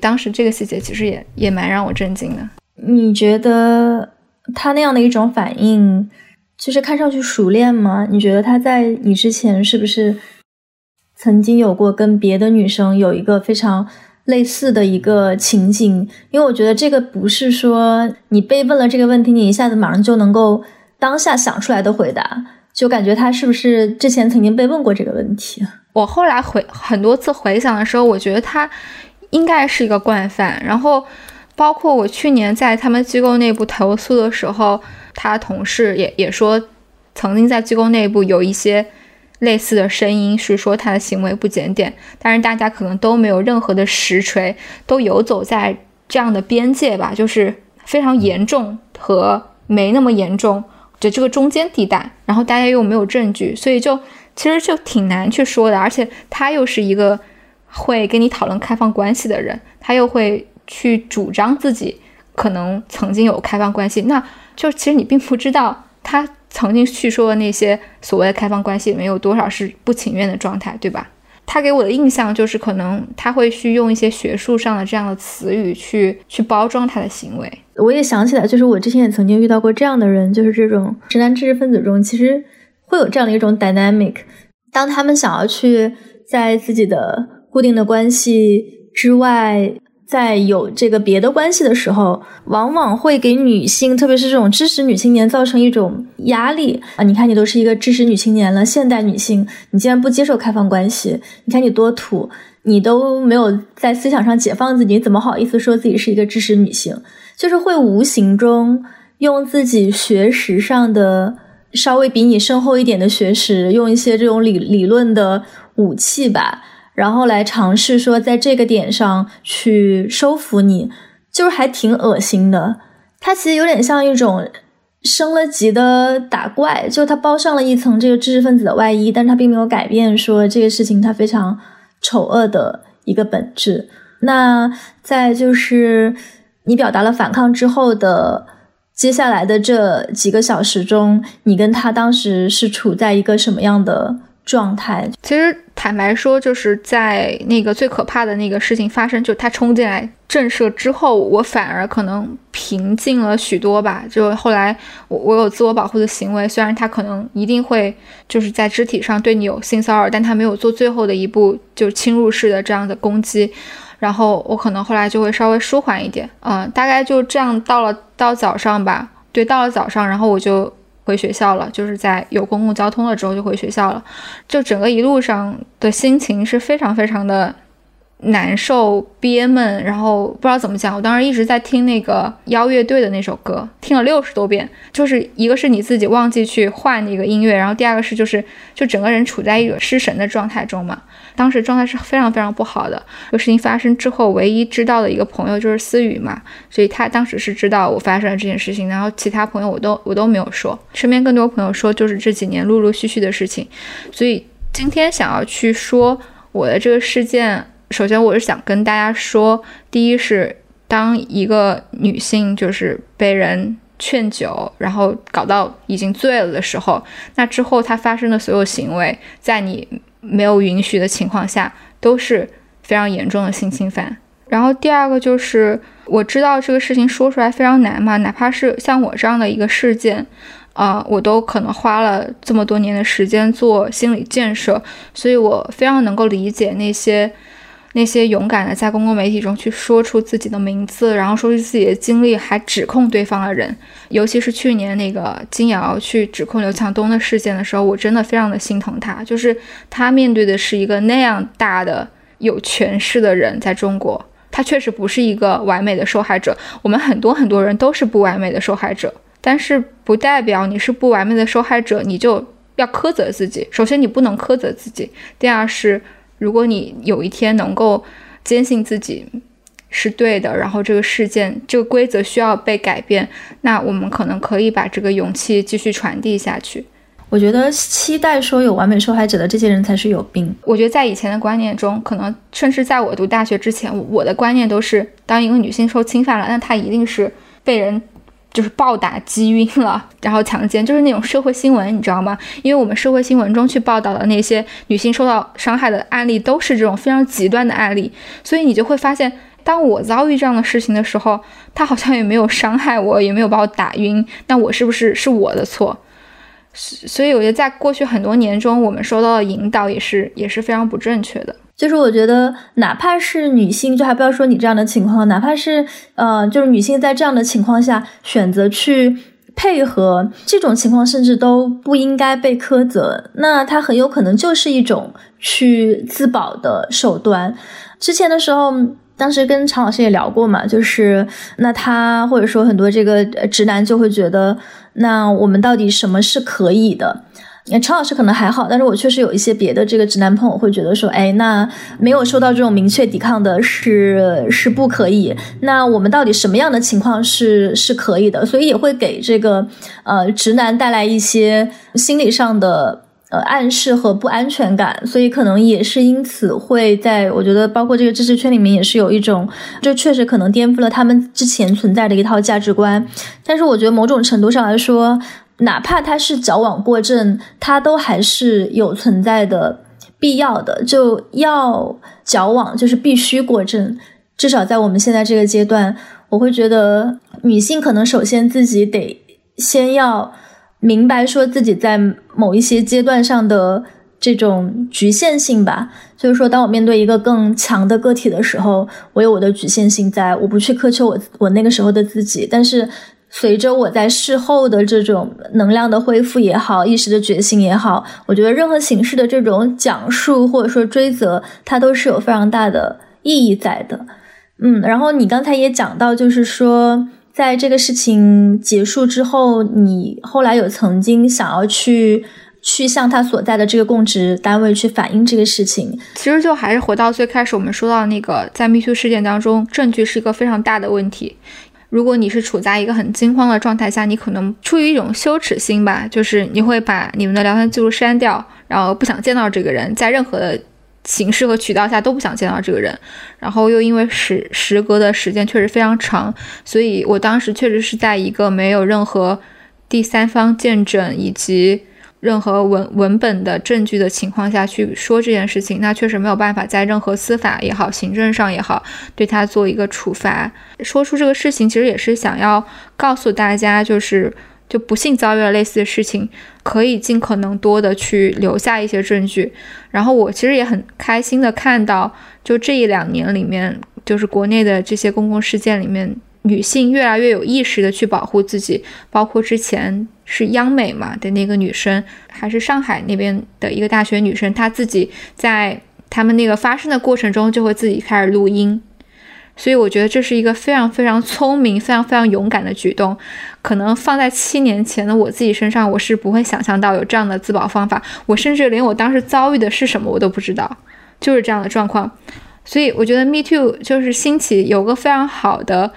当时这个细节其实也也蛮让我震惊的。你觉得他那样的一种反应，就是看上去熟练吗？你觉得他在你之前是不是？曾经有过跟别的女生有一个非常类似的一个情景，因为我觉得这个不是说你被问了这个问题，你一下子马上就能够当下想出来的回答，就感觉他是不是之前曾经被问过这个问题？我后来回很多次回想的时候，我觉得他应该是一个惯犯。然后，包括我去年在他们机构内部投诉的时候，他同事也也说，曾经在机构内部有一些。类似的声音是说他的行为不检点，但是大家可能都没有任何的实锤，都游走在这样的边界吧，就是非常严重和没那么严重就这个中间地带，然后大家又没有证据，所以就其实就挺难去说的。而且他又是一个会跟你讨论开放关系的人，他又会去主张自己可能曾经有开放关系，那就其实你并不知道他。曾经叙说的那些所谓的开放关系里面有多少是不情愿的状态，对吧？他给我的印象就是，可能他会去用一些学术上的这样的词语去去包装他的行为。我也想起来，就是我之前也曾经遇到过这样的人，就是这种直男知识分子中，其实会有这样的一种 dynamic，当他们想要去在自己的固定的关系之外。在有这个别的关系的时候，往往会给女性，特别是这种知识女青年，造成一种压力啊！你看，你都是一个知识女青年了，现代女性，你竟然不接受开放关系，你看你多土，你都没有在思想上解放自己，你怎么好意思说自己是一个知识女性？就是会无形中用自己学识上的稍微比你深厚一点的学识，用一些这种理理论的武器吧。然后来尝试说，在这个点上去收服你，就是还挺恶心的。它其实有点像一种升了级的打怪，就它包上了一层这个知识分子的外衣，但是它并没有改变说这个事情它非常丑恶的一个本质。那在就是你表达了反抗之后的接下来的这几个小时中，你跟他当时是处在一个什么样的状态？其实坦白说，就是在那个最可怕的那个事情发生，就是他冲进来震慑之后，我反而可能平静了许多吧。就后来我我有自我保护的行为，虽然他可能一定会就是在肢体上对你有性骚扰，但他没有做最后的一步，就是侵入式的这样的攻击。然后我可能后来就会稍微舒缓一点，嗯，大概就这样到了到早上吧，对，到了早上，然后我就回学校了，就是在有公共交通了之后就回学校了，就整个一路上的心情是非常非常的。难受、憋闷，然后不知道怎么讲。我当时一直在听那个邀乐队的那首歌，听了六十多遍。就是一个是你自己忘记去换那个音乐，然后第二个是就是就整个人处在一个失神的状态中嘛。当时状态是非常非常不好的。这个事情发生之后，唯一知道的一个朋友就是思雨嘛，所以他当时是知道我发生了这件事情，然后其他朋友我都我都没有说。身边更多朋友说就是这几年陆陆续续的事情。所以今天想要去说我的这个事件。首先，我是想跟大家说，第一是当一个女性就是被人劝酒，然后搞到已经醉了的时候，那之后她发生的所有行为，在你没有允许的情况下，都是非常严重的性侵犯。然后第二个就是，我知道这个事情说出来非常难嘛，哪怕是像我这样的一个事件，啊，我都可能花了这么多年的时间做心理建设，所以我非常能够理解那些。那些勇敢的在公共媒体中去说出自己的名字，然后说出自己的经历，还指控对方的人，尤其是去年那个金瑶去指控刘强东的事件的时候，我真的非常的心疼他。就是他面对的是一个那样大的有权势的人，在中国，他确实不是一个完美的受害者。我们很多很多人都是不完美的受害者，但是不代表你是不完美的受害者，你就要苛责自己。首先，你不能苛责自己；第二是。如果你有一天能够坚信自己是对的，然后这个事件、这个规则需要被改变，那我们可能可以把这个勇气继续传递下去。我觉得期待说有完美受害者的这些人才是有病。我觉得在以前的观念中，可能甚至在我读大学之前，我的观念都是，当一个女性受侵犯了，那她一定是被人。就是暴打击晕了，然后强奸，就是那种社会新闻，你知道吗？因为我们社会新闻中去报道的那些女性受到伤害的案例，都是这种非常极端的案例，所以你就会发现，当我遭遇这样的事情的时候，他好像也没有伤害我，也没有把我打晕，那我是不是是我的错？所以我觉得，在过去很多年中，我们受到的引导也是也是非常不正确的。就是我觉得，哪怕是女性，就还不要说你这样的情况，哪怕是呃，就是女性在这样的情况下选择去配合，这种情况甚至都不应该被苛责。那它很有可能就是一种去自保的手段。之前的时候，当时跟常老师也聊过嘛，就是那他或者说很多这个直男就会觉得，那我们到底什么是可以的？陈老师可能还好，但是我确实有一些别的这个直男朋友会觉得说，哎，那没有受到这种明确抵抗的是是不可以。那我们到底什么样的情况是是可以的？所以也会给这个呃直男带来一些心理上的呃暗示和不安全感。所以可能也是因此会在我觉得，包括这个知识圈里面也是有一种，就确实可能颠覆了他们之前存在的一套价值观。但是我觉得某种程度上来说。哪怕他是矫枉过正，他都还是有存在的必要的。就要矫枉，就是必须过正。至少在我们现在这个阶段，我会觉得女性可能首先自己得先要明白，说自己在某一些阶段上的这种局限性吧。就是说，当我面对一个更强的个体的时候，我有我的局限性，在我不去苛求我我那个时候的自己，但是。随着我在事后的这种能量的恢复也好，意识的觉醒也好，我觉得任何形式的这种讲述或者说追责，它都是有非常大的意义在的。嗯，然后你刚才也讲到，就是说在这个事情结束之后，你后来有曾经想要去去向他所在的这个供职单位去反映这个事情。其实就还是回到最开始我们说到那个，在 MeToo 事件当中，证据是一个非常大的问题。如果你是处在一个很惊慌的状态下，你可能出于一种羞耻心吧，就是你会把你们的聊天记录删掉，然后不想见到这个人，在任何的形式和渠道下都不想见到这个人，然后又因为时时隔的时间确实非常长，所以我当时确实是在一个没有任何第三方见证以及任何文文本的证据的情况下去说这件事情，那确实没有办法在任何司法也好、行政上也好对他做一个处罚。说出这个事情，其实也是想要告诉大家，就是。就不幸遭遇了类似的事情，可以尽可能多的去留下一些证据。然后我其实也很开心的看到，就这一两年里面，就是国内的这些公共事件里面，女性越来越有意识的去保护自己。包括之前是央美嘛的那个女生，还是上海那边的一个大学女生，她自己在他们那个发生的过程中就会自己开始录音。所以我觉得这是一个非常非常 聪明、非常非常勇敢的举动。可能放在七年前的我自己身上，我是不会想象到有这样的自保方法。我甚至连我当时遭遇的是什么我都不知道，就是这样的状况。所以我觉得 Me Too 就是兴起，有个非常好的，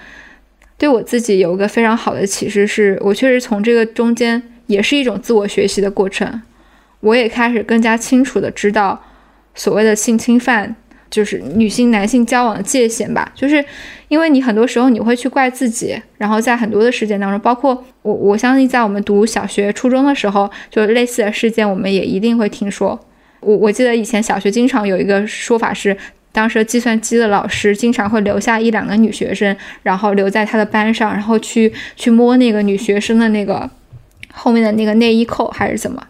对我自己有个非常好的启示，是我确实从这个中间也是一种自我学习的过程。我也开始更加清楚的知道所谓的性侵犯。就是女性男性交往的界限吧，就是因为你很多时候你会去怪自己，然后在很多的事件当中，包括我我相信在我们读小学、初中的时候，就类似的事件，我们也一定会听说。我我记得以前小学经常有一个说法是，当时计算机的老师经常会留下一两个女学生，然后留在他的班上，然后去去摸那个女学生的那个后面的那个内衣扣还是怎么。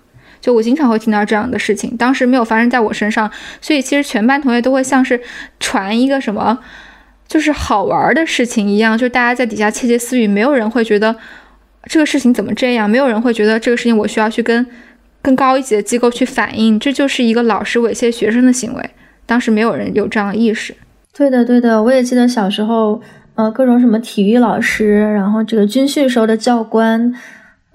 就我经常会听到这样的事情，当时没有发生在我身上，所以其实全班同学都会像是传一个什么，就是好玩的事情一样，就大家在底下窃窃私语，没有人会觉得这个事情怎么这样，没有人会觉得这个事情我需要去跟更高一级的机构去反映，这就是一个老师猥亵学生的行为。当时没有人有这样的意识。对的，对的，我也记得小时候，呃，各种什么体育老师，然后这个军训时候的教官，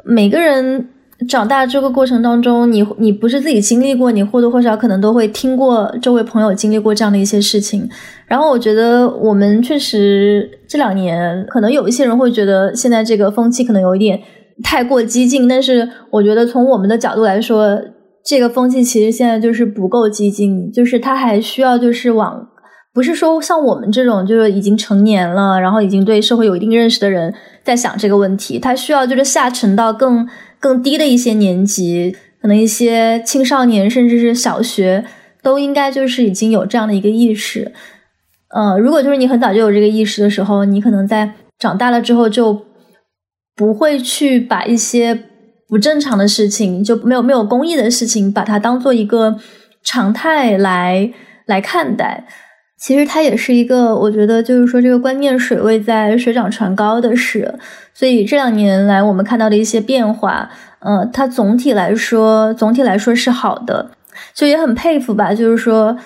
每个人。长大这个过程当中，你你不是自己经历过，你或多或少可能都会听过周围朋友经历过这样的一些事情。然后我觉得我们确实这两年，可能有一些人会觉得现在这个风气可能有一点太过激进，但是我觉得从我们的角度来说，这个风气其实现在就是不够激进，就是它还需要就是往，不是说像我们这种就是已经成年了，然后已经对社会有一定认识的人在想这个问题，它需要就是下沉到更。更低的一些年级，可能一些青少年，甚至是小学，都应该就是已经有这样的一个意识。呃，如果就是你很早就有这个意识的时候，你可能在长大了之后就不会去把一些不正常的事情，就没有没有公益的事情，把它当做一个常态来来看待。其实它也是一个，我觉得就是说这个观念水位在水涨船高的事，所以这两年来我们看到的一些变化，呃，它总体来说总体来说是好的，就也很佩服吧，就是说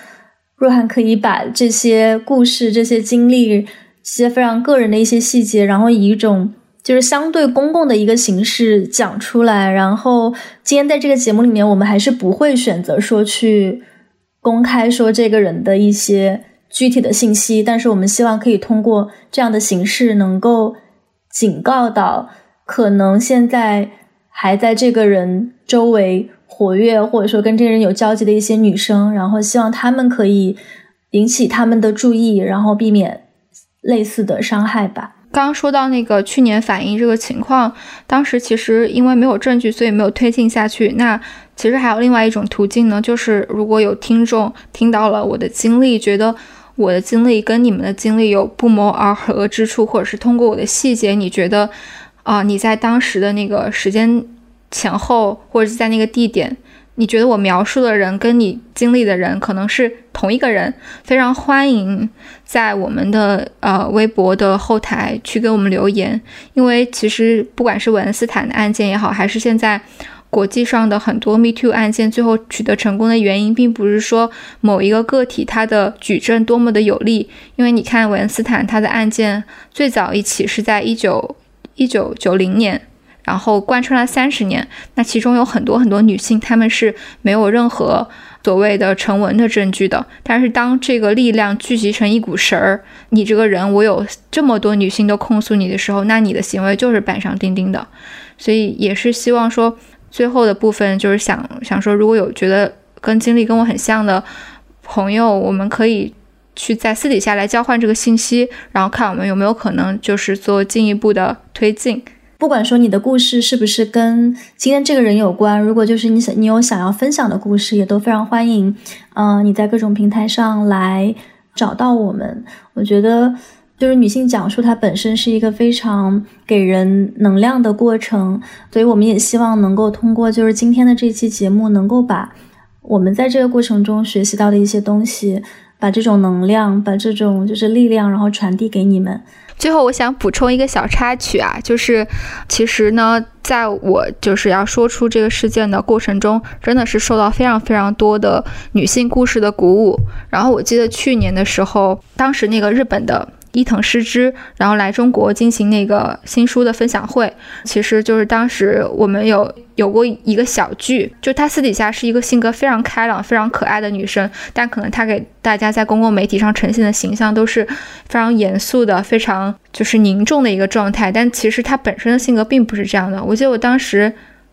若涵可以把这些故事、这些经历、这些非常个人的一些细节，然后以一种就是相对公共的一个形式讲出来，然后今天在这个节目里面，我们还是不会选择说去公开说这个人的一些。具体的信息，但是我们希望可以通过这样的形式，能够警告到可能现在还在这个人周围活跃，或者说跟这个人有交集的一些女生，然后希望他们可以引起他们的注意，然后避免类似的伤害吧。刚刚说到那个去年反映这个情况，当时其实因为没有证据，所以没有推进下去。那其实还有另外一种途径呢，就是如果有听众听到了我的经历，觉得。我的经历跟你们的经历有不谋而合之处，或者是通过我的细节，你觉得啊，你在当时的那个时间前后，或者是在那个地点，你觉得我描述的人跟你经历的人可能是同一个人，非常欢迎在我们的呃微博的后台去给我们留言，因为其实不管是韦恩斯坦的案件也好，还是现在。国际上的很多 Me Too 案件最后取得成功的原因，并不是说某一个个体他的举证多么的有力，因为你看韦恩斯坦他的案件最早一起是在一九一九九零年，然后贯穿了三十年，那其中有很多很多女性，她们是没有任何所谓的成文的证据的。但是当这个力量聚集成一股绳儿，你这个人我有这么多女性都控诉你的时候，那你的行为就是板上钉钉的。所以也是希望说。最后的部分就是想想说，如果有觉得跟经历跟我很像的朋友，我们可以去在私底下来交换这个信息，然后看我们有没有可能就是做进一步的推进。不管说你的故事是不是跟今天这个人有关，如果就是你想你有想要分享的故事，也都非常欢迎。嗯，你在各种平台上来找到我们。我觉得就是女性讲述它本身是一个非常给人能量的过程，所以我们也希望能够通过就是今天的这期节目，能够把我们在这个过程中学习到的一些东西，把这种能量，把这种就是力量，然后传递给你们。最后，我想补充一个小插曲啊，就是其实呢，在我就是要说出这个事件的过程中，真的是受到非常非常多的女性故事的鼓舞。然后我记得去年的时候，当时那个日本的。伊藤诗织，然后来中国进行那个新书的分享会，其实就是当时我们有有过一个小剧，就她私底下是一个性格非常开朗、非常可爱的女生，但可能她给大家在公共媒体上呈现的形象都是非常严肃的、非常就是凝重的一个状态，但其实她本身的性格并不是这样的。我记得我当时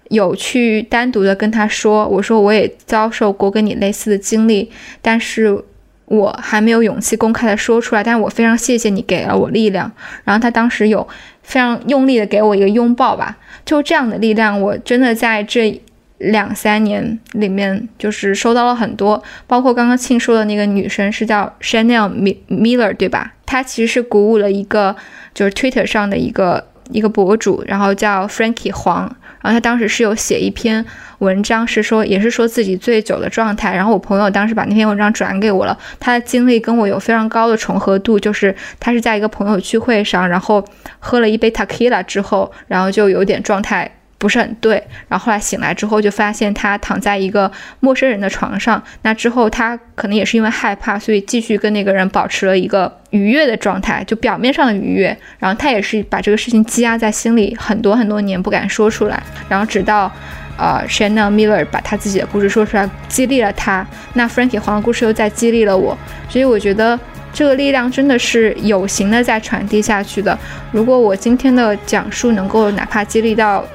有去单独的跟她说，我说我也遭受过跟你类似的经历，但是。我还没有勇气公开的说出来，但是我非常谢谢你给了我力量。然后他当时有非常用力的给我一个拥抱吧，就这样的力量，我真的在这两三年里面就是收到了很多。包括刚刚庆说的那个女生是叫 Chanel Miller 对吧？她其实是鼓舞了一个就是 Twitter 上的一个一个博主，然后叫 Frankie 黄，然后他当时是有写一篇。文章是说，也是说自己醉酒的状态。然后我朋友当时把那篇文章转给我了，他的经历跟我有非常高的重合度。就是他是在一个朋友聚会上，然后喝了一杯 t a k i l a 之后，然后就有点状态不是很对。然后后来醒来之后，就发现他躺在一个陌生人的床上。那之后他可能也是因为害怕，所以继续跟那个人保持了一个愉悦的状态，就表面上的愉悦。然后他也是把这个事情积压在心里很多很多年，不敢说出来。然后直到。呃，Chanel Miller 把他自己的故事说出来，激励了他。那 Frankie 黄的故事又在激励了我，所以我觉得这个力量真的是有形的在传递下去的。如果我今天的讲述能够哪怕激励到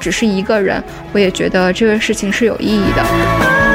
只是一个人，我也觉得这个事情是有意义的。